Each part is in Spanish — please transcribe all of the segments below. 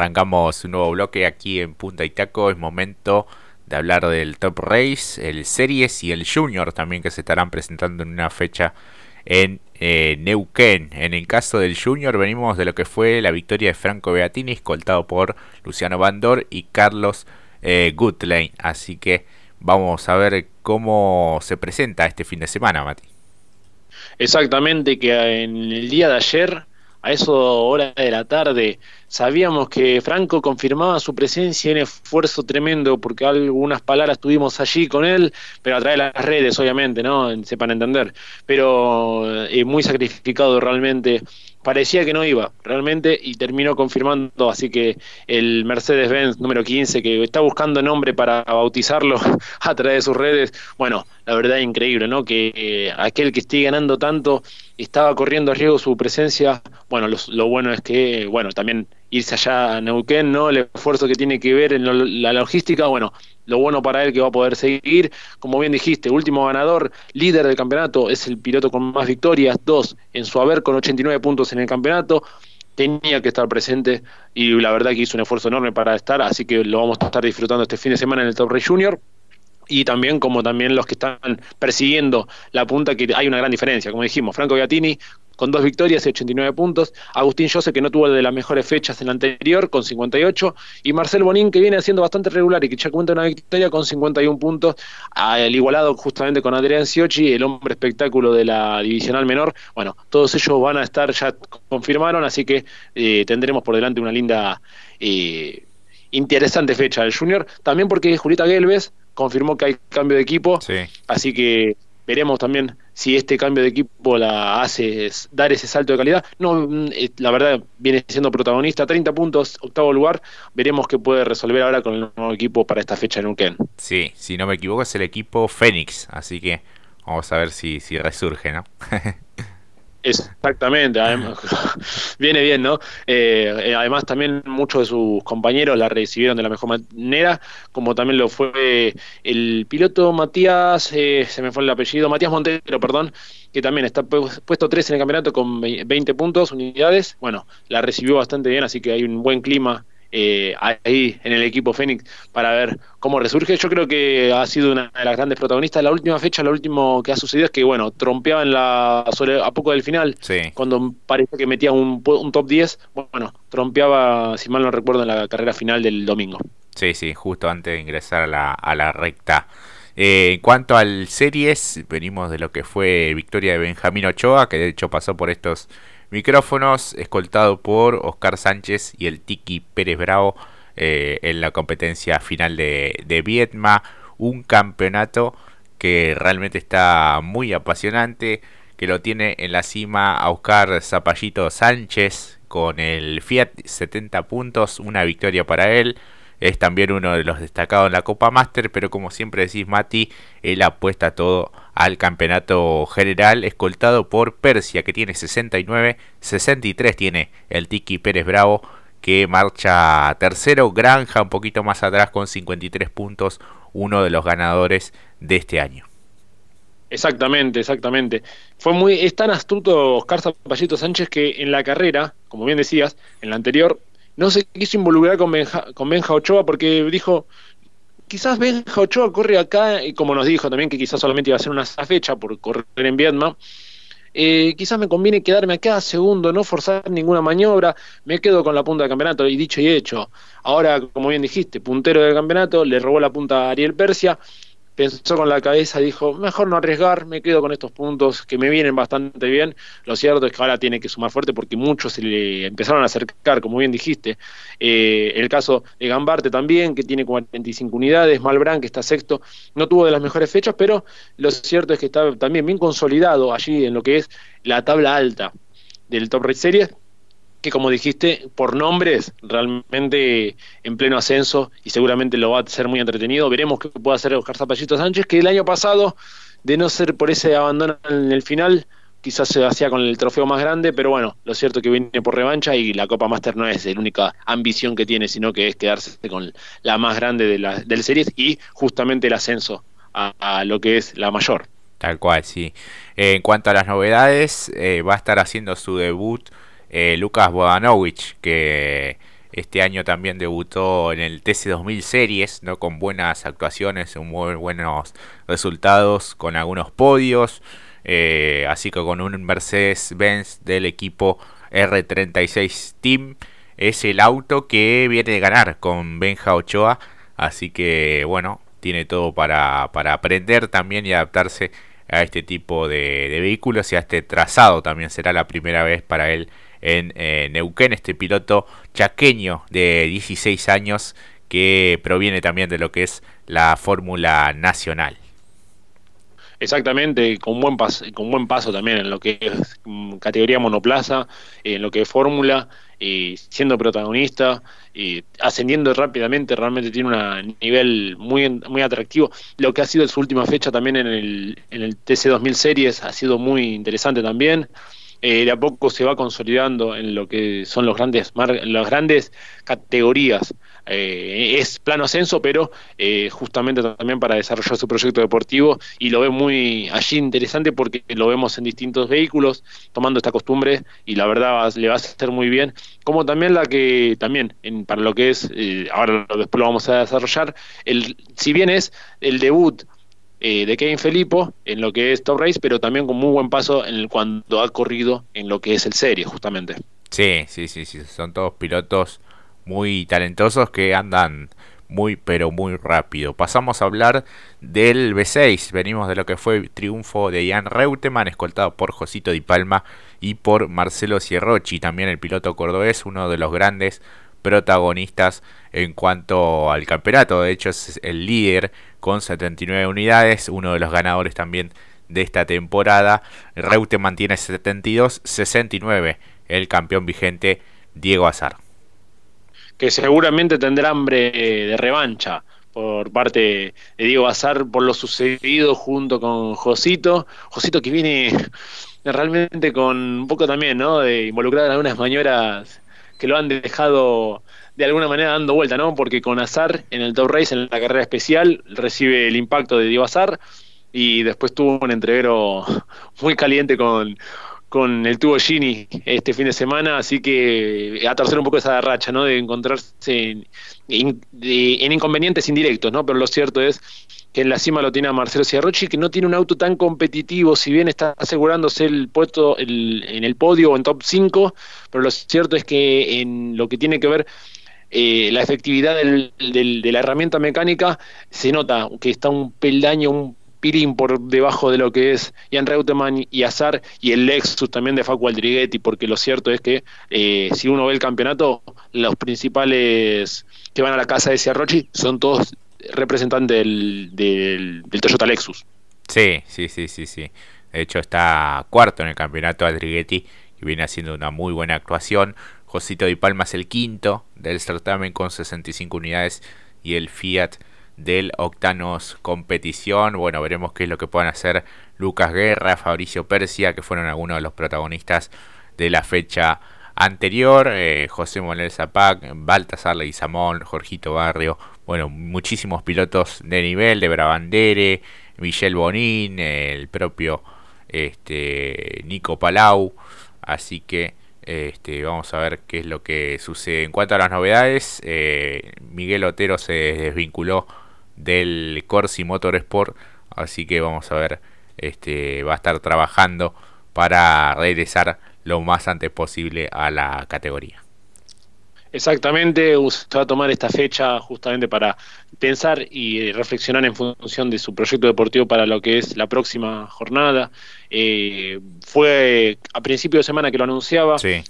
Arrancamos un nuevo bloque aquí en Punta y Taco. Es momento de hablar del Top Race, el Series y el Junior también que se estarán presentando en una fecha en eh, Neuquén. En el caso del Junior venimos de lo que fue la victoria de Franco Beatini, escoltado por Luciano Bandor y Carlos eh, Así que vamos a ver cómo se presenta este fin de semana, Mati. Exactamente, que en el día de ayer a eso hora de la tarde. Sabíamos que Franco confirmaba su presencia en esfuerzo tremendo, porque algunas palabras tuvimos allí con él, pero a través de las redes, obviamente, ¿no? Sepan entender. Pero eh, muy sacrificado realmente parecía que no iba realmente y terminó confirmando, así que el Mercedes-Benz número 15 que está buscando nombre para bautizarlo a través de sus redes, bueno, la verdad es increíble, ¿no? Que eh, aquel que esté ganando tanto estaba corriendo a riesgo su presencia, bueno, lo, bueno es que, bueno, también irse allá a Neuquén, ¿no? El esfuerzo que tiene que ver en la logística, bueno, lo bueno para él que va a poder seguir. Como bien dijiste, último ganador, líder del campeonato, es el piloto con más victorias, dos en su haber con 89 puntos en el campeonato. Tenía que estar presente y la verdad que hizo un esfuerzo enorme para estar, así que lo vamos a estar disfrutando este fin de semana en el Top Race Junior y también como también los que están persiguiendo la punta, que hay una gran diferencia. Como dijimos, Franco Beatini con dos victorias y 89 puntos, Agustín Jose que no tuvo de las mejores fechas en la anterior con 58 y Marcel Bonín que viene haciendo bastante regular y que ya cuenta una victoria con 51 puntos, al igualado justamente con Adrián Siochi, el hombre espectáculo de la divisional menor. Bueno, todos ellos van a estar, ya confirmaron, así que eh, tendremos por delante una linda... Eh, interesante fecha del Junior, también porque Julieta Gelves confirmó que hay cambio de equipo, así que veremos también si este cambio de equipo la hace dar ese salto de calidad. No, mm, eh, la verdad viene siendo protagonista, 30 puntos, octavo lugar. Veremos qué puede resolver ahora con el nuevo equipo para esta fecha en Uken. Sí, si no me equivoco es el equipo Fénix, así que vamos a ver si, si resurge, ¿no? Exactamente, viene bien, ¿no? Eh, eh, además también muchos de sus compañeros la recibieron de la mejor manera, como también lo fue el piloto Matías, eh, se me fue el apellido, Matías Montero, perdón, que también está puesto 3 en el campeonato con 20 puntos, unidades, bueno, la recibió bastante bien, así que hay un buen clima eh, ahí en el equipo Fénix para ver cómo resurge. Yo creo que ha sido una de las grandes protagonistas. La última fecha, lo último que ha sucedido es que, bueno, trompeaba en la, sobre, a poco del final, cuando parece que metía un, un top 10, bueno, trompeaba, si mal no recuerdo, en la carrera final del domingo. Sí, sí, justo antes de ingresar a la, a la recta. Eh, en cuanto al series, venimos de lo que fue victoria de Benjamín Ochoa, que de hecho pasó por estos Micrófonos, escoltado por Oscar Sánchez y el Tiki Pérez Bravo eh, en la competencia final de, de Vietma. Un campeonato que realmente está muy apasionante, que lo tiene en la cima a Oscar Zapallito Sánchez con el Fiat 70 puntos, una victoria para él es también uno de los destacados en la Copa Master, pero como siempre decís Mati, él apuesta todo al campeonato general, escoltado por Persia, que tiene 69, 63 tiene el Tiki Pérez Bravo, que marcha tercero, Granja un poquito más atrás con 53 puntos, uno de los ganadores de este año. Exactamente, exactamente. Fue muy, es tan astuto Oscar Zapallito Sánchez que en la carrera, como bien decías, en la anterior no se quiso involucrar con Benja, con Benja Ochoa porque dijo, quizás Benja Ochoa corre acá, y como nos dijo también que quizás solamente iba a ser una fecha por correr en Vietnam, eh, quizás me conviene quedarme acá segundo, no forzar ninguna maniobra, me quedo con la punta del campeonato, y dicho y hecho. Ahora, como bien dijiste, puntero del campeonato, le robó la punta a Ariel Persia, pensó con la cabeza, dijo, mejor no arriesgar, me quedo con estos puntos que me vienen bastante bien. Lo cierto es que ahora tiene que sumar fuerte porque muchos se le empezaron a acercar, como bien dijiste. Eh, el caso de Gambarte también, que tiene 45 unidades, Malbrán, que está sexto, no tuvo de las mejores fechas, pero lo cierto es que está también bien consolidado allí en lo que es la tabla alta del Top Race Series que como dijiste, por nombres, realmente en pleno ascenso y seguramente lo va a ser muy entretenido. Veremos qué puede hacer Oscar Zapallito Sánchez, que el año pasado, de no ser por ese abandono en el final, quizás se hacía con el trofeo más grande, pero bueno, lo cierto es que viene por revancha y la Copa Master no es la única ambición que tiene, sino que es quedarse con la más grande de la, del Series y justamente el ascenso a, lo que es la mayor. Tal cual, sí. en cuanto a las novedades, eh, va a estar haciendo su debut eh, Lucas Bodanovich, que este año también debutó en el TC2000 Series, ¿no? con buenas actuaciones, muy buenos resultados, con algunos podios, eh, así que con un Mercedes-Benz del equipo R36 Team. Es el auto que viene de ganar con Benja Ochoa, así que bueno, tiene todo para, para aprender también y adaptarse a este tipo de, vehículos y a este trazado también será la primera vez para él en eh, Neuquén, este piloto chaqueño de 16 años que proviene también de lo que es la Fórmula Nacional. Exactamente, con buen paso, con buen paso también en lo que es mm, categoría monoplaza, en lo que es fórmula, siendo protagonista, ascendiendo rápidamente, realmente tiene un nivel muy, muy atractivo. Lo que ha sido su última fecha también en el, en el TC2000 Series ha sido muy interesante también. Eh, de a poco se va consolidando en lo que son los grandes, las grandes categorías. Eh, es plano ascenso, pero eh, justamente también para desarrollar su proyecto deportivo y lo ve muy allí interesante porque lo vemos en distintos vehículos tomando esta costumbre y la verdad le va a hacer muy bien, como también la que también en, para lo que es, ahora después lo vamos a desarrollar, el, si bien es el debut eh, de Kevin Felipo en lo que es Top Race, pero también con muy buen paso en el, cuando ha corrido en lo que es el serie, justamente. Sí, sí, sí, sí, son todos pilotos muy talentosos que andan muy pero muy rápido. Pasamos a hablar del B6. Venimos de lo que fue triunfo de Ian Reutemann, escoltado por Josito Di Palma y por Marcelo Cierrochi, también el piloto cordobés, uno de los grandes protagonistas en cuanto al campeonato. De hecho, es el líder con 79 unidades, uno de los ganadores también de esta temporada. Reute mantiene 72, 69 el campeón vigente Diego Azar. Que seguramente tendrá hambre de revancha por parte de Diego Azar por lo sucedido junto con Josito. Josito que viene realmente con un poco también, ¿no? De involucrar en algunas maniobras que lo han dejado de alguna manera dando vuelta, ¿no? Porque con Azar en el Top Race, en la carrera especial, recibe el impacto de Diego Azar y después tuvo un entrevero muy caliente con, con el tubo Gini este fin de semana, así que a torcer un poco esa racha, ¿no? De encontrarse en, en inconvenientes indirectos, ¿no? Pero lo cierto es que en la cima lo tiene a Marcelo Ciarrochi, que no tiene un auto tan competitivo, si bien está asegurándose el puesto en el podio o en top 5, pero lo cierto es que en lo que tiene que ver eh, la efectividad del, de la herramienta mecánica, se nota que está un peldaño, un pirín por debajo de lo que es Jan Reutemann y Azar y el Lexus también de Facu Aldriguetti, porque lo cierto es que eh, si uno ve el campeonato, los principales que van a la casa de Ciarrochi son todos representante del, del, Toyota Lexus. Sí, sí, sí, sí, sí. De hecho está cuarto en el campeonato Adriguetti y viene haciendo una muy buena actuación. Josito Di Palma es el quinto del certamen con 65 unidades y el Fiat del Octanos Competición. Bueno, veremos qué es lo que puedan hacer Lucas Guerra, Fabricio Persia, que fueron algunos de los protagonistas de la fecha anterior. Eh, José Manuel Zapac, Baltasar Leguizamón, Jorgito Barrio, bueno, muchísimos pilotos de nivel, de Brabandere, Michel Bonin, el propio este, Nico Palau, así que este, vamos a ver qué es lo que sucede. En cuanto a las novedades, eh, Miguel Otero se desvinculó del Corsi Motorsport, así que vamos a ver, este, va a estar trabajando para regresar lo más antes posible a la categoría. Exactamente, se va a tomar esta fecha justamente para pensar y reflexionar en función de su proyecto deportivo para lo que es la próxima jornada. Eh, fue a principio de semana que lo anunciaba. Sí.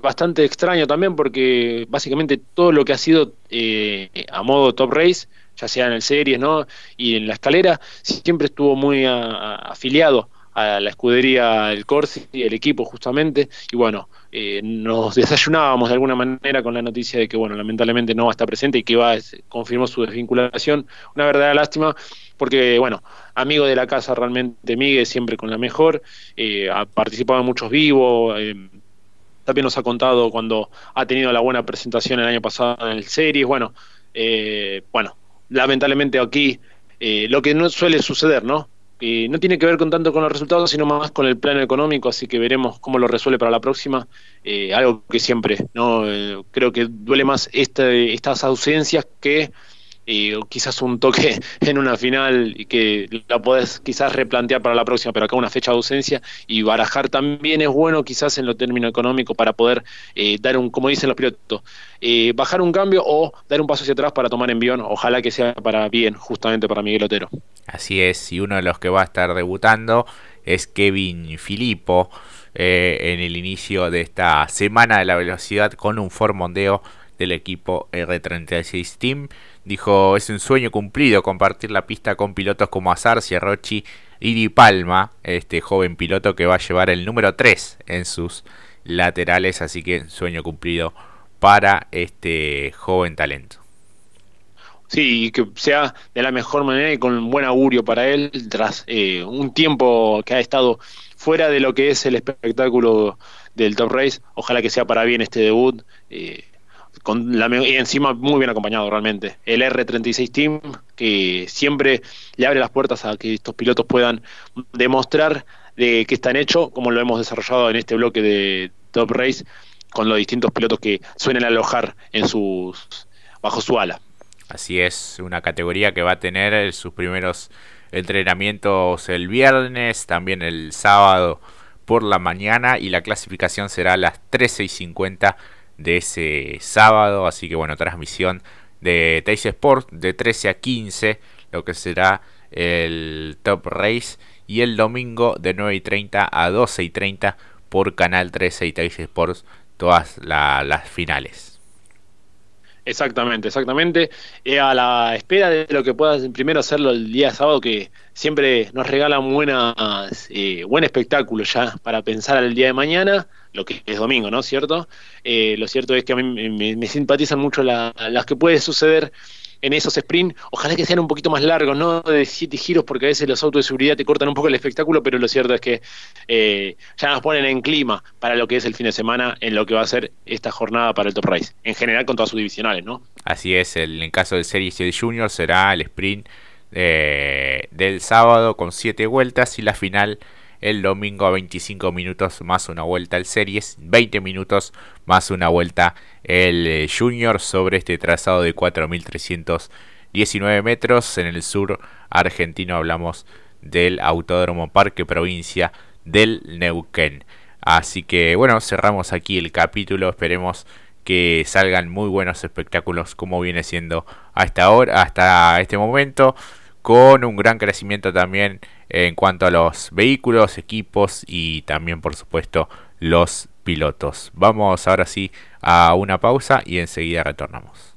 bastante extraño también porque básicamente todo lo que ha sido eh, a modo top race, ya sea en el series ¿no? y en la escalera, siempre estuvo muy afiliado a la escudería del Corsi, el equipo justamente, y bueno, eh, nos desayunábamos de alguna manera con la noticia de que, bueno, lamentablemente no va a estar presente y que va, confirmó su desvinculación. Una verdadera lástima, porque, bueno, amigo de la casa realmente, Miguel, siempre con la mejor, eh, ha participado en muchos vivos, eh, también nos ha contado cuando ha tenido la buena presentación el año pasado en el Series, bueno, bueno, lamentablemente aquí, lo que no suele suceder, ¿no? No tiene que ver con tanto con los resultados, sino más con el plano económico, así que veremos cómo lo resuelve para la próxima. Eh, algo que siempre, no eh, creo que duele más este, estas ausencias que y quizás un toque en una final y que la podés quizás replantear para la próxima, pero acá una fecha de ausencia y barajar también es bueno quizás en lo término económico para poder eh, dar un, como dicen los pilotos, eh, bajar un cambio o dar un paso hacia atrás para tomar envión, ojalá que sea para bien, justamente para Miguel Otero. Así es, y uno de los que va a estar debutando es Kevin Filippo eh, en el inicio de esta semana de la velocidad con un formondeo del equipo R36 Team. Dijo, es un sueño cumplido compartir la pista con pilotos como Azar, Sierrochi y Di Palma, este joven piloto que va a llevar el número 3 en sus laterales, así que sueño cumplido para este joven talento. Sí, y que sea de la mejor manera y con buen augurio para él tras eh, un tiempo que ha estado fuera de lo que es el espectáculo del Top Race. Ojalá que sea para bien este debut. Eh, la, y encima muy bien acompañado realmente. El R36 Team, que siempre le abre las puertas a que estos pilotos puedan demostrar de qué están hechos, como lo hemos desarrollado en este bloque de Top Race, con los distintos pilotos que suelen alojar bajo su ala. Así es, una categoría que va a tener sus primeros entrenamientos el viernes, también el sábado por la mañana y la clasificación será a las 13 y 50 de ese sábado. Así que bueno, transmisión de Teis Sport de 13 a 15, lo que será el Top Race. Y el domingo de 9 y 30 a 12 y 30 por Canal 13 y Teis Sports, todas las finales. Exactamente, exactamente. Eh, a la espera de lo que puedas primero hacerlo el día sábado, que siempre nos regalan buenas, eh, buen espectáculo ya para pensar al día de mañana, lo que es domingo, ¿no? ¿Cierto? Eh, lo cierto es que a mí me, simpatizan mucho las que puede suceder en esos sprint, ojalá que sean un poquito más largos, no de siete giros, porque a veces los autos de seguridad te cortan un poco el espectáculo, pero lo cierto es que eh, ya nos ponen en clima para lo que es el fin de semana, en lo que va a ser esta jornada para el Top Race, en general con todas sus divisionales, ¿no? Así es, el, en caso del Series y el Junior será el sprint eh, del sábado con siete vueltas y la final el domingo a 25 minutos más una vuelta el Series, 20 minutos más una vuelta el eh, Junior sobre este trazado de 4.319 metros en el sur argentino. Hablamos del Autódromo Parque Provincia del Neuquén. Así que bueno, cerramos aquí el capítulo. Esperemos que salgan muy buenos espectáculos como viene siendo hasta ahora, hasta este momento, con un gran crecimiento también en cuanto a los vehículos, equipos y también por supuesto los pilotos. Vamos ahora sí a una pausa y enseguida retornamos.